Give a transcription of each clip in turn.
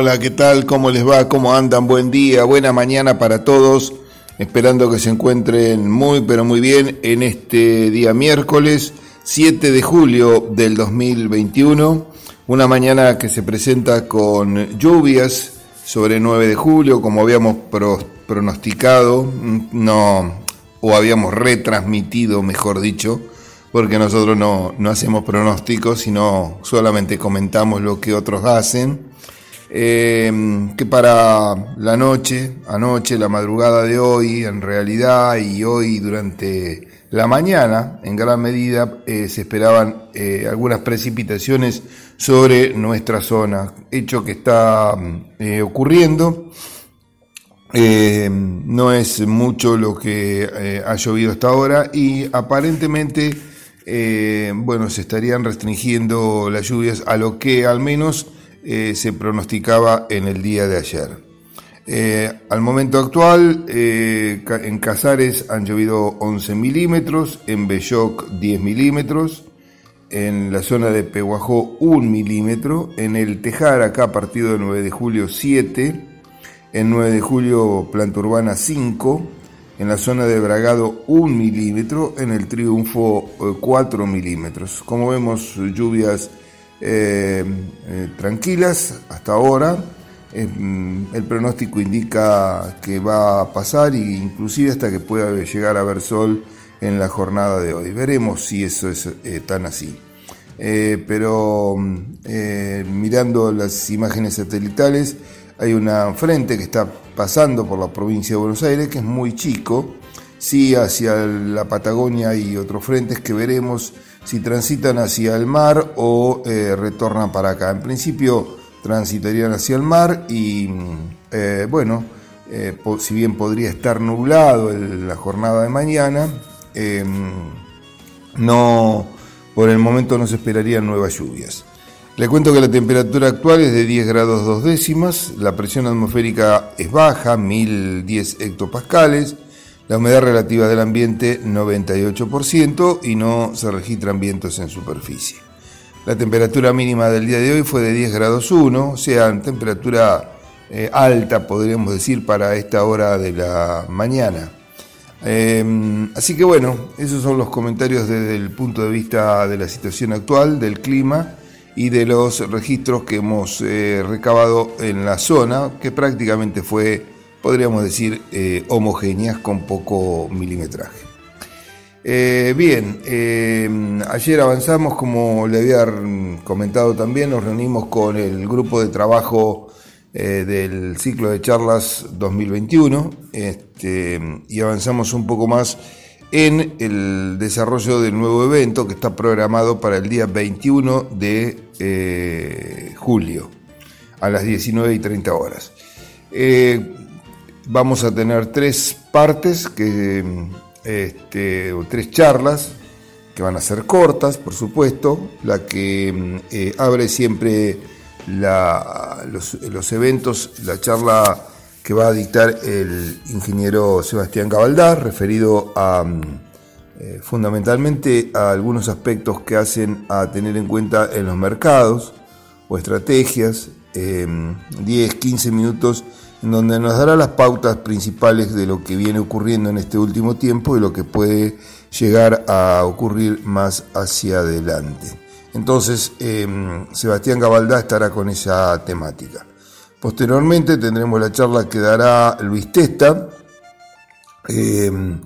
Hola, ¿qué tal? ¿Cómo les va? ¿Cómo andan? Buen día, buena mañana para todos. Esperando que se encuentren muy, pero muy bien en este día miércoles 7 de julio del 2021. Una mañana que se presenta con lluvias sobre 9 de julio, como habíamos pronosticado, no, o habíamos retransmitido, mejor dicho, porque nosotros no, hacemos pronósticos, sino solamente comentamos lo que otros hacen. Eh, que para la noche, anoche, la madrugada de hoy, en realidad, y hoy durante la mañana, en gran medida, eh, se esperaban eh, algunas precipitaciones sobre nuestra zona, hecho que está ocurriendo. no es mucho lo que ha llovido hasta ahora y aparentemente eh, bueno, se estarían restringiendo las lluvias a lo que al menos eh, se pronosticaba en el día de ayer. Eh, al momento actual, en Casares han llovido 11 milímetros, en Belloc 10 milímetros, en la zona de Pehuajó 1 milímetro, en el Tejar, acá partido del 9 de julio 7, en 9 de julio Planta Urbana 5, en la zona de Bragado 1 milímetro, en el Triunfo 4 eh, milímetros. Como vemos, lluvias eh, eh, tranquilas hasta ahora. Mm, el pronóstico indica que va a pasar e inclusive hasta que pueda llegar a ver sol en la jornada de hoy. Veremos si eso es tan así. pero mm, mirando las imágenes satelitales, hay una frente que está pasando por la provincia de Buenos Aires, que es muy chico. Sí, hacia la Patagonia hay otros frentes que veremos si transitan hacia el mar o eh, retornan para acá. En principio transitarían hacia el mar y eh, bueno, eh, si bien podría estar nublado en la jornada de mañana, em, no, por el momento no se esperarían nuevas lluvias. Le cuento que la temperatura actual es de 10 grados 2 décimas, la presión atmosférica es baja, 1010 hectopascales, la humedad relativa del ambiente 98% y no se registran vientos en superficie. La temperatura mínima del día de hoy fue de 10 grados 1, o sea, temperatura eh, alta podríamos decir para esta hora de la mañana. Em, así que bueno, esos son los comentarios desde el punto de vista de la situación actual, del clima y de los registros que hemos eh, recabado en la zona, que prácticamente fue, podríamos decir, eh, homogéneas con poco milimetraje. Eh, bien, ayer avanzamos, como le había comentado también, nos reunimos con el grupo de trabajo del ciclo de charlas 2021 este, y avanzamos un poco más en el desarrollo del nuevo evento que está programado para el día 21 de eh, julio a las 19 y 30 horas. Eh, vamos a tener tres partes, que, este, o tres charlas que van a ser cortas, por supuesto, la que eh, abre siempre los, los eventos, la charla que va a dictar el ingeniero Sebastián Cabaldar, referido a eh, fundamentalmente a algunos aspectos que hacen a tener en cuenta en los mercados o estrategias, 10, 15 minutos en donde nos dará las pautas principales de lo que viene ocurriendo en este último tiempo y lo que puede llegar a ocurrir más hacia adelante. Entonces, em, Sebastián Cabaldá estará con esa temática. Posteriormente tendremos la charla que dará Luis Testa, eh,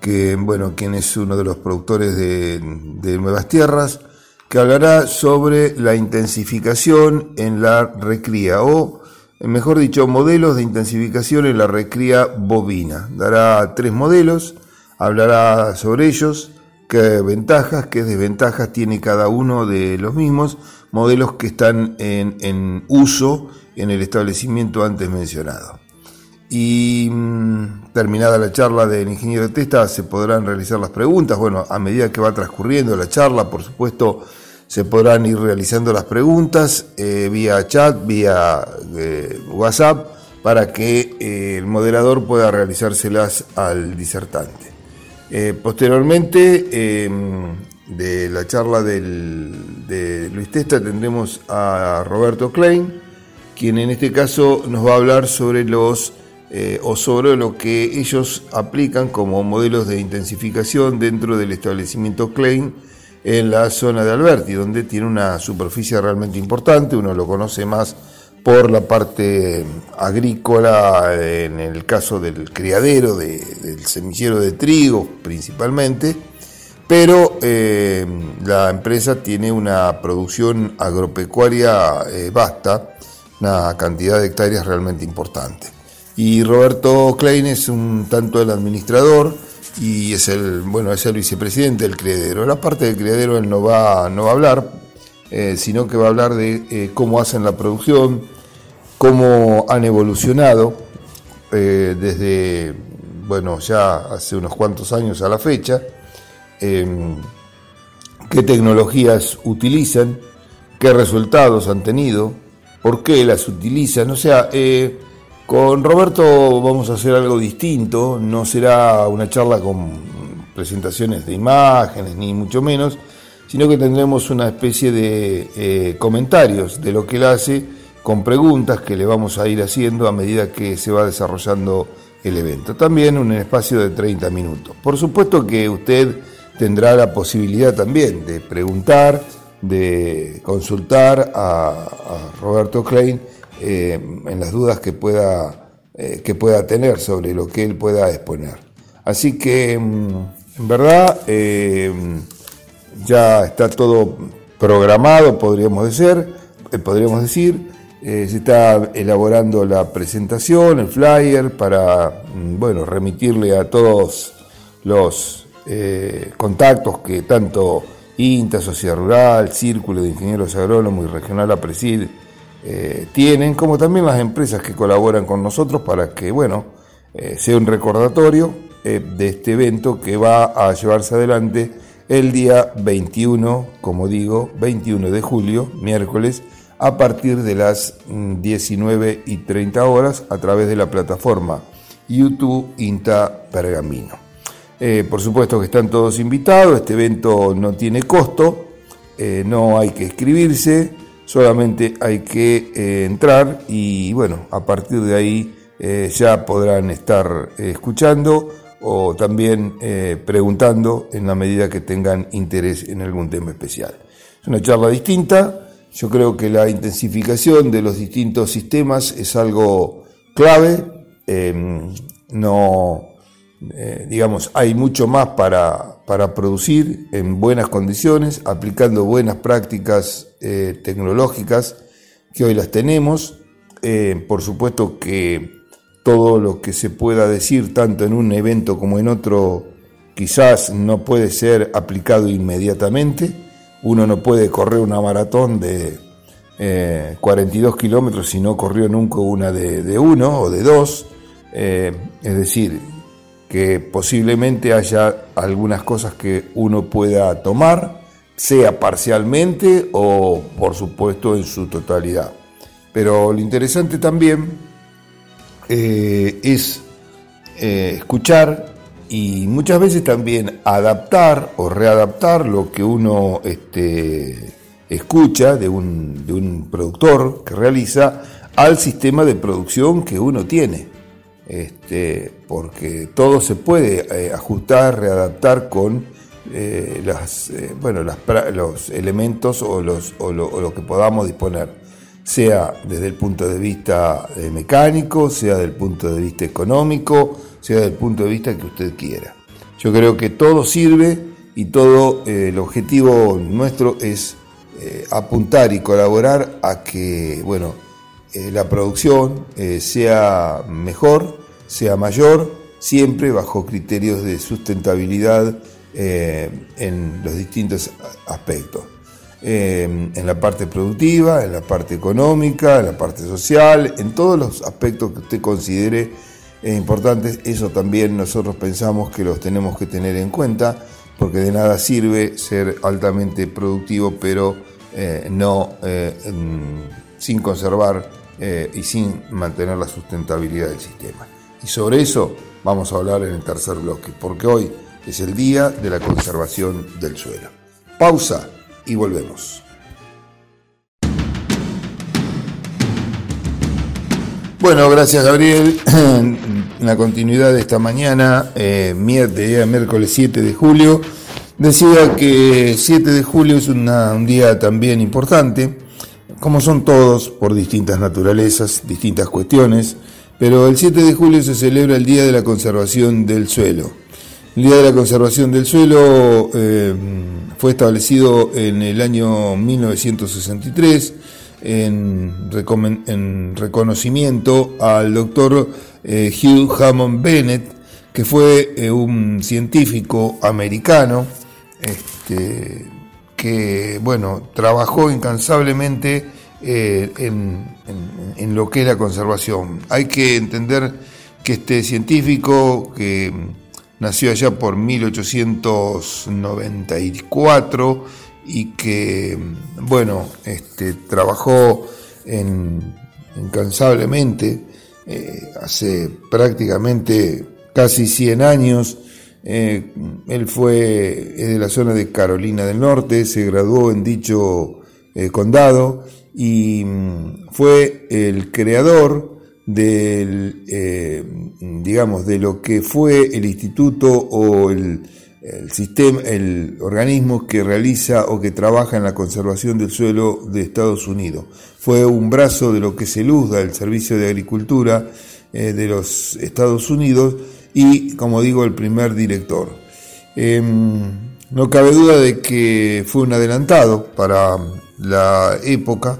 que, bueno, quien es uno de los productores de, Nuevas Tierras, que hablará sobre la intensificación en la recría, o mejor dicho, modelos de intensificación en la recría bovina. Dará tres modelos, hablará sobre ellos, qué ventajas, qué desventajas tiene cada uno de los mismos, modelos que están en, en uso en el establecimiento antes mencionado. Y mm, terminada la charla del ingeniero Testa, se podrán realizar las preguntas. Bueno, a medida que va transcurriendo la charla, por supuesto, se podrán ir realizando las preguntas eh, vía chat, vía eh, WhatsApp, para que eh, el moderador pueda realizárselas al disertante. posteriormente, de la charla de Luis Testa tendremos a Roberto Klein, quien en este caso nos va a hablar sobre los o sobre lo que ellos aplican como modelos de intensificación dentro del establecimiento Klein en la zona de Alberti, donde tiene una superficie realmente importante, uno lo conoce más por la parte agrícola, en el caso del criadero, del semillero de trigo principalmente, pero eh, la empresa tiene una producción agropecuaria eh, vasta, una cantidad de hectáreas realmente importante. Y Roberto Klein es un tanto el administrador y es el, bueno, es el vicepresidente del criadero. La parte del criadero él no va, no va a hablar, eh, sino que va a hablar de cómo hacen la producción, cómo han evolucionado desde, bueno, ya hace unos cuantos años a la fecha, Em, qué tecnologías utilizan, qué resultados han tenido, por qué las utilizan. O sea, eh, con Roberto vamos a hacer algo distinto, no será una charla con presentaciones de imágenes, ni mucho menos, sino que tendremos una especie de eh, comentarios de lo que él hace con preguntas que le vamos a ir haciendo a medida que se va desarrollando el evento. También un espacio de 30 minutos. Por supuesto que usted tendrá la posibilidad también de preguntar, de consultar a, Roberto Klein eh, en las dudas que pueda, eh, que pueda tener sobre lo que él pueda exponer. Así que, mm, en verdad, eh, ya está todo programado, podríamos decir, podríamos decir. se está elaborando la presentación, el flyer, para mm, bueno, remitirle a todos los contactos que tanto INTA, Sociedad Rural, Círculo de Ingenieros Agrónomos y Regional APRESID eh, tienen, como también las empresas que colaboran con nosotros para que, bueno, eh, sea un recordatorio de este evento que va a llevarse adelante el día 21, como digo, 21 de julio, miércoles, a partir de las 19 y 30 horas a través de la plataforma YouTube INTA Pergamino. Eh, por supuesto que están todos invitados, este evento no tiene costo, eh, no hay que escribirse, solamente hay que eh, entrar y bueno, a partir de ahí ya podrán estar escuchando o también preguntando en la medida que tengan interés en algún tema especial. Es una charla distinta, yo creo que la intensificación de los distintos sistemas es algo clave, no eh, digamos, hay mucho más para, producir en buenas condiciones, aplicando buenas prácticas eh, tecnológicas que hoy las tenemos. Eh, por supuesto que todo lo que se pueda decir, tanto en un evento como en otro, quizás no puede ser aplicado inmediatamente. Uno no puede correr una maratón de 42 kilómetros si no corrió nunca una de, de uno o de dos. es decir, que posiblemente haya algunas cosas que uno pueda tomar, sea parcialmente o por supuesto en su totalidad. Pero lo interesante también eh, es eh, escuchar y muchas veces también adaptar o readaptar lo que uno este, escucha de un, de un productor que realiza al sistema de producción que uno tiene este, porque todo se puede eh, ajustar, readaptar con eh, eh, bueno, los elementos o, los, o lo, que podamos disponer, sea desde el punto de vista mecánico, sea desde el punto de vista económico, sea desde el punto de vista que usted quiera. Yo creo que todo sirve y todo el objetivo nuestro es apuntar y colaborar a que, bueno, la producción sea mejor, sea mayor, siempre bajo criterios de sustentabilidad eh, en los distintos aspectos. Eh, en la parte productiva, en la parte económica, en la parte social, en todos los aspectos que usted considere importantes, eso también nosotros pensamos que los tenemos que tener en cuenta, porque de nada sirve ser altamente productivo, pero eh, no sin conservar y sin mantener la sustentabilidad del sistema. Y sobre eso vamos a hablar en el tercer bloque, porque hoy es el día de la conservación del suelo. Pausa y volvemos. Bueno, gracias Gabriel. La continuidad de esta mañana, eh, miércoles 7 de julio, decía que 7 de julio es un día también importante, como son todos, por distintas naturalezas, distintas cuestiones, pero el 7 de julio se celebra el Día de la Conservación del Suelo. El Día de la Conservación del Suelo eh, fue establecido en el año 1963 en, reconocimiento al doctor eh, Hugh Hammond Bennett, que fue eh, un científico americano este, que, bueno, trabajó incansablemente en, en lo que es la conservación. Hay que entender que este científico que nació allá por 1894 y que, bueno, este, trabajó incansablemente eh, hace prácticamente casi 100 años. Eh, él fue de la zona de Carolina del Norte, se graduó en dicho eh, condado y mm, fue el creador del, eh, digamos, de lo que fue el instituto o el, sistema, el organismo que realiza o que trabaja en la conservación del suelo de Estados Unidos. Fue un brazo de lo que se luzda el Servicio de Agricultura de los Estados Unidos y, como digo, el primer director. Em, no cabe duda de que fue un adelantado para la época,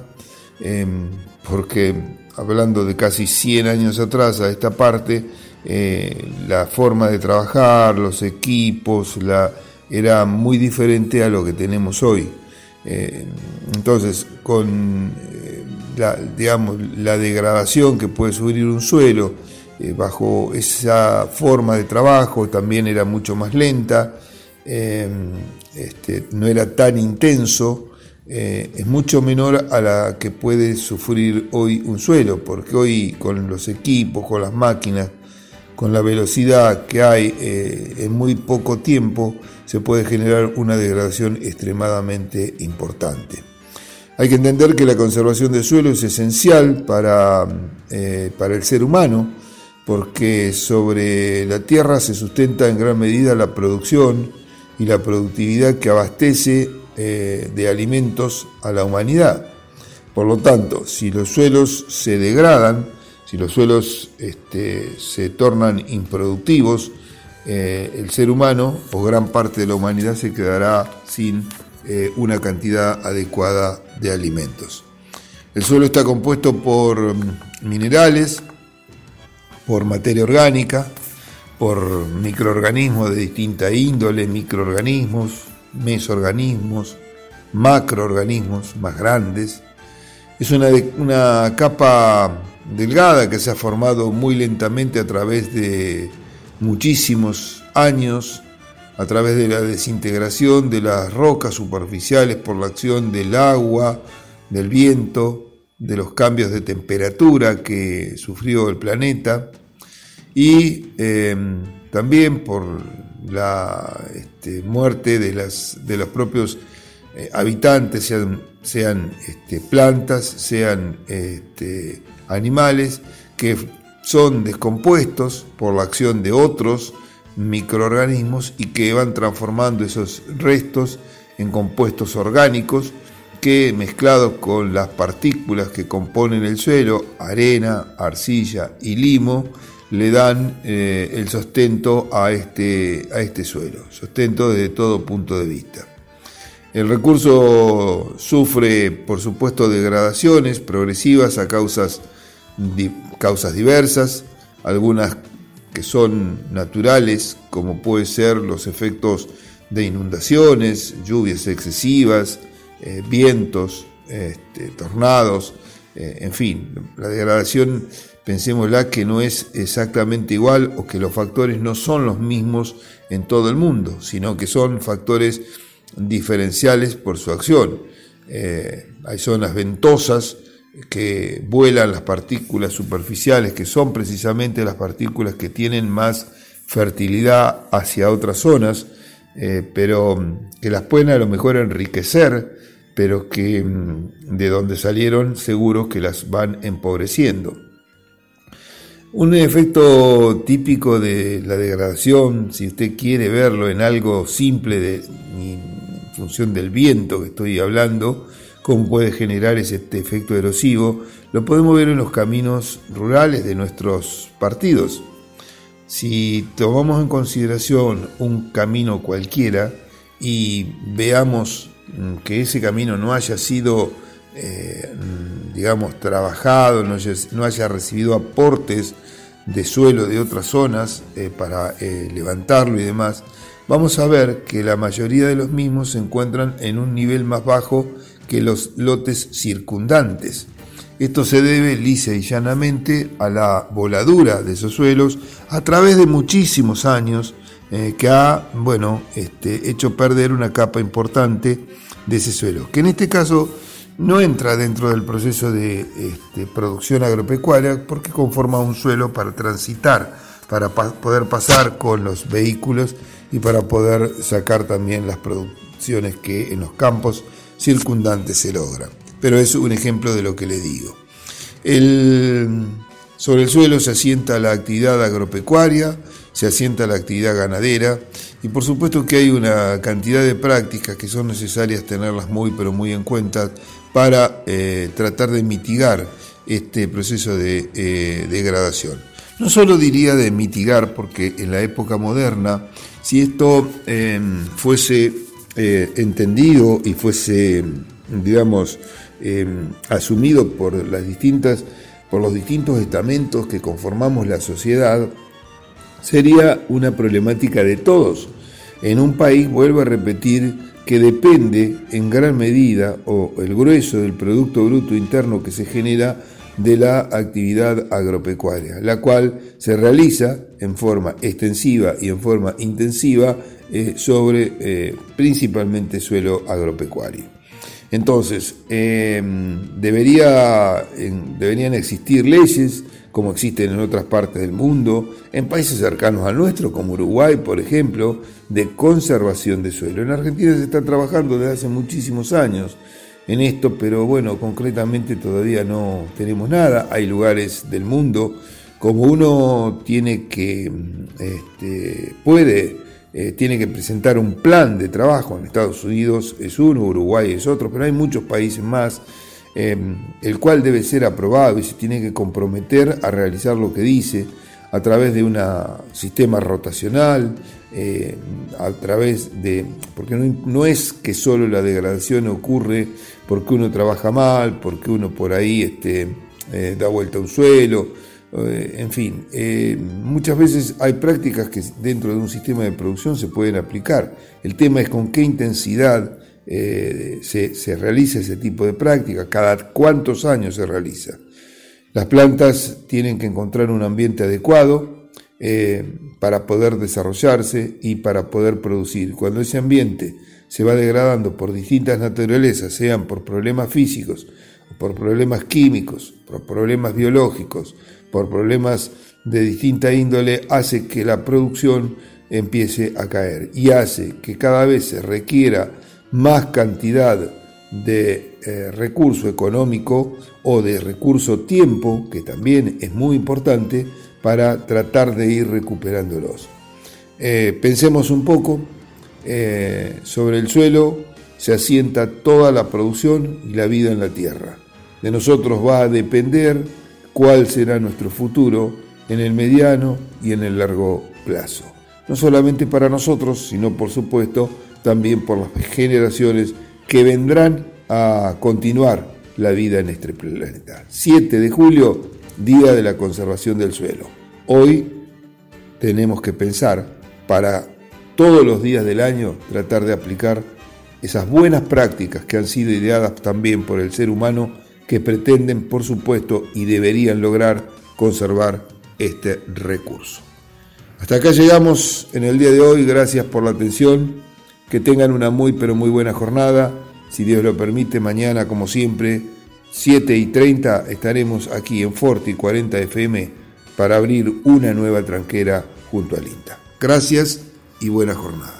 em, porque hablando de casi 100 años atrás a esta parte, eh, la forma de trabajar, los equipos, la, era muy diferente a lo que tenemos hoy. Eh, entonces, con eh, la, digamos, la degradación que puede sufrir un suelo, bajo esa forma de trabajo también era mucho más lenta, este, no era tan intenso, eh, es mucho menor a la que puede sufrir hoy un suelo, porque hoy con los equipos, con las máquinas, con la velocidad que hay eh, en muy poco tiempo, se puede generar una degradación extremadamente importante. Hay que entender que la conservación del suelo es esencial para, eh, para el ser humano, porque sobre la tierra se sustenta en gran medida la producción y la productividad que abastece eh, de alimentos a la humanidad. Por lo tanto, si los suelos se degradan, si los suelos este, se tornan improductivos, eh, el ser humano o gran parte de la humanidad se quedará sin eh, una cantidad adecuada de alimentos. El suelo está compuesto por minerales, por materia orgánica, por microorganismos de distinta índole, microorganismos, mesoorganismos, macroorganismos más grandes. Es una, una capa delgada que se ha formado muy lentamente a través de muchísimos años, a través de la desintegración de las rocas superficiales por la acción del agua, del viento, de los cambios de temperatura que sufrió el planeta y eh, también por la este, muerte de, las, de los propios eh, habitantes, sean, sean este, plantas, sean este, animales, que son descompuestos por la acción de otros microorganismos y que van transformando esos restos en compuestos orgánicos que mezclados con las partículas que componen el suelo, arena, arcilla y limo, le dan eh, el sostento a este, a este suelo, sostento desde todo punto de vista. El recurso sufre, por supuesto, degradaciones progresivas a causas, causas diversas, algunas que son naturales, como puede ser los efectos de inundaciones, lluvias excesivas, eh, vientos, este, tornados, eh, en fin, la degradación pensémosla que no es exactamente igual o que los factores no son los mismos en todo el mundo, sino que son factores diferenciales por su acción. Eh, hay zonas ventosas que vuelan las partículas superficiales, que son precisamente las partículas que tienen más fertilidad hacia otras zonas. Eh, pero que las pueden a lo mejor enriquecer, pero que mm, de donde salieron seguro que las van empobreciendo. Un efecto típico de la degradación, si usted quiere verlo en algo simple de, en función del viento que estoy hablando, cómo puede generar ese efecto erosivo, lo podemos ver en los caminos rurales de nuestros partidos. Si tomamos en consideración un camino cualquiera y veamos mm, que ese camino no haya sido, eh, mm, digamos, trabajado, no haya, recibido aportes de suelo de otras zonas eh, para eh, levantarlo y demás, vamos a ver que la mayoría de los mismos se encuentran en un nivel más bajo que los lotes circundantes. Esto se debe lisa y llanamente a la voladura de esos suelos a través de muchísimos años eh, que ha bueno, este, hecho perder una capa importante de ese suelo, que en este caso no entra dentro del proceso de este, producción agropecuaria porque conforma un suelo para transitar, para poder pasar con los vehículos y para poder sacar también las producciones que en los campos circundantes se logra. Pero es un ejemplo de lo que le digo. sobre el suelo se asienta la actividad agropecuaria, se asienta la actividad ganadera y por supuesto que hay una cantidad de prácticas que son necesarias tenerlas muy pero muy en cuenta para eh, tratar de mitigar este proceso de eh, degradación. No solo diría de mitigar, porque en la época moderna, si esto em, fuese eh, entendido y fuese, digamos, em, asumido por las distintas, por los distintos estamentos que conformamos la sociedad, sería una problemática de todos. En un país, vuelvo a repetir, que depende en gran medida o el grueso del Producto Bruto Interno que se genera de la actividad agropecuaria, la cual se realiza en forma extensiva y en forma intensiva eh, sobre eh, principalmente suelo agropecuario. Entonces, em, debería, deberían existir leyes como existen en otras partes del mundo, en países cercanos al nuestro, como Uruguay, por ejemplo, de conservación de suelo. En Argentina se está trabajando desde hace muchísimos años en esto, pero bueno, concretamente todavía no tenemos nada. Hay lugares del mundo, como uno tiene que, este, puede eh, tiene que presentar un plan de trabajo. En Estados Unidos es uno, Uruguay es otro, pero hay muchos países más, em, el cual debe ser aprobado y se tiene que comprometer a realizar lo que dice a través de un sistema rotacional, eh, a través de, porque no, es que solo la degradación ocurre porque uno trabaja mal, porque uno por ahí este, eh, da vuelta a un suelo, en fin, eh, muchas veces hay prácticas que dentro de un sistema de producción se pueden aplicar. El tema es con qué intensidad eh, se, realiza ese tipo de práctica, cada cuántos años se realiza. Las plantas tienen que encontrar un ambiente adecuado para poder desarrollarse y para poder producir. Cuando ese ambiente se va degradando por distintas naturalezas, sean por problemas físicos, por problemas químicos, por problemas biológicos, por problemas de distinta índole, hace que la producción empiece a caer y hace que cada vez se requiera más cantidad de eh, recurso económico o de recurso tiempo, que también es muy importante, para tratar de ir recuperándolos. Eh, pensemos un poco, eh, sobre el suelo se asienta toda la producción y la vida en la tierra. De nosotros va a depender cuál será nuestro futuro en el mediano y en el largo plazo. No solamente para nosotros, sino por supuesto también por las generaciones que vendrán a continuar la vida en este planeta. 7 de julio, Día de la Conservación del Suelo. Hoy tenemos que pensar para todos los días del año tratar de aplicar esas buenas prácticas que han sido ideadas también por el ser humano que pretenden, por supuesto, y deberían lograr conservar este recurso. Hasta acá llegamos en el día de hoy, gracias por la atención, que tengan una muy pero muy buena jornada, si Dios lo permite, mañana como siempre, 7 y 30 estaremos aquí en Forti 40 FM para abrir una nueva tranquera junto al INTA. Gracias y buena jornada.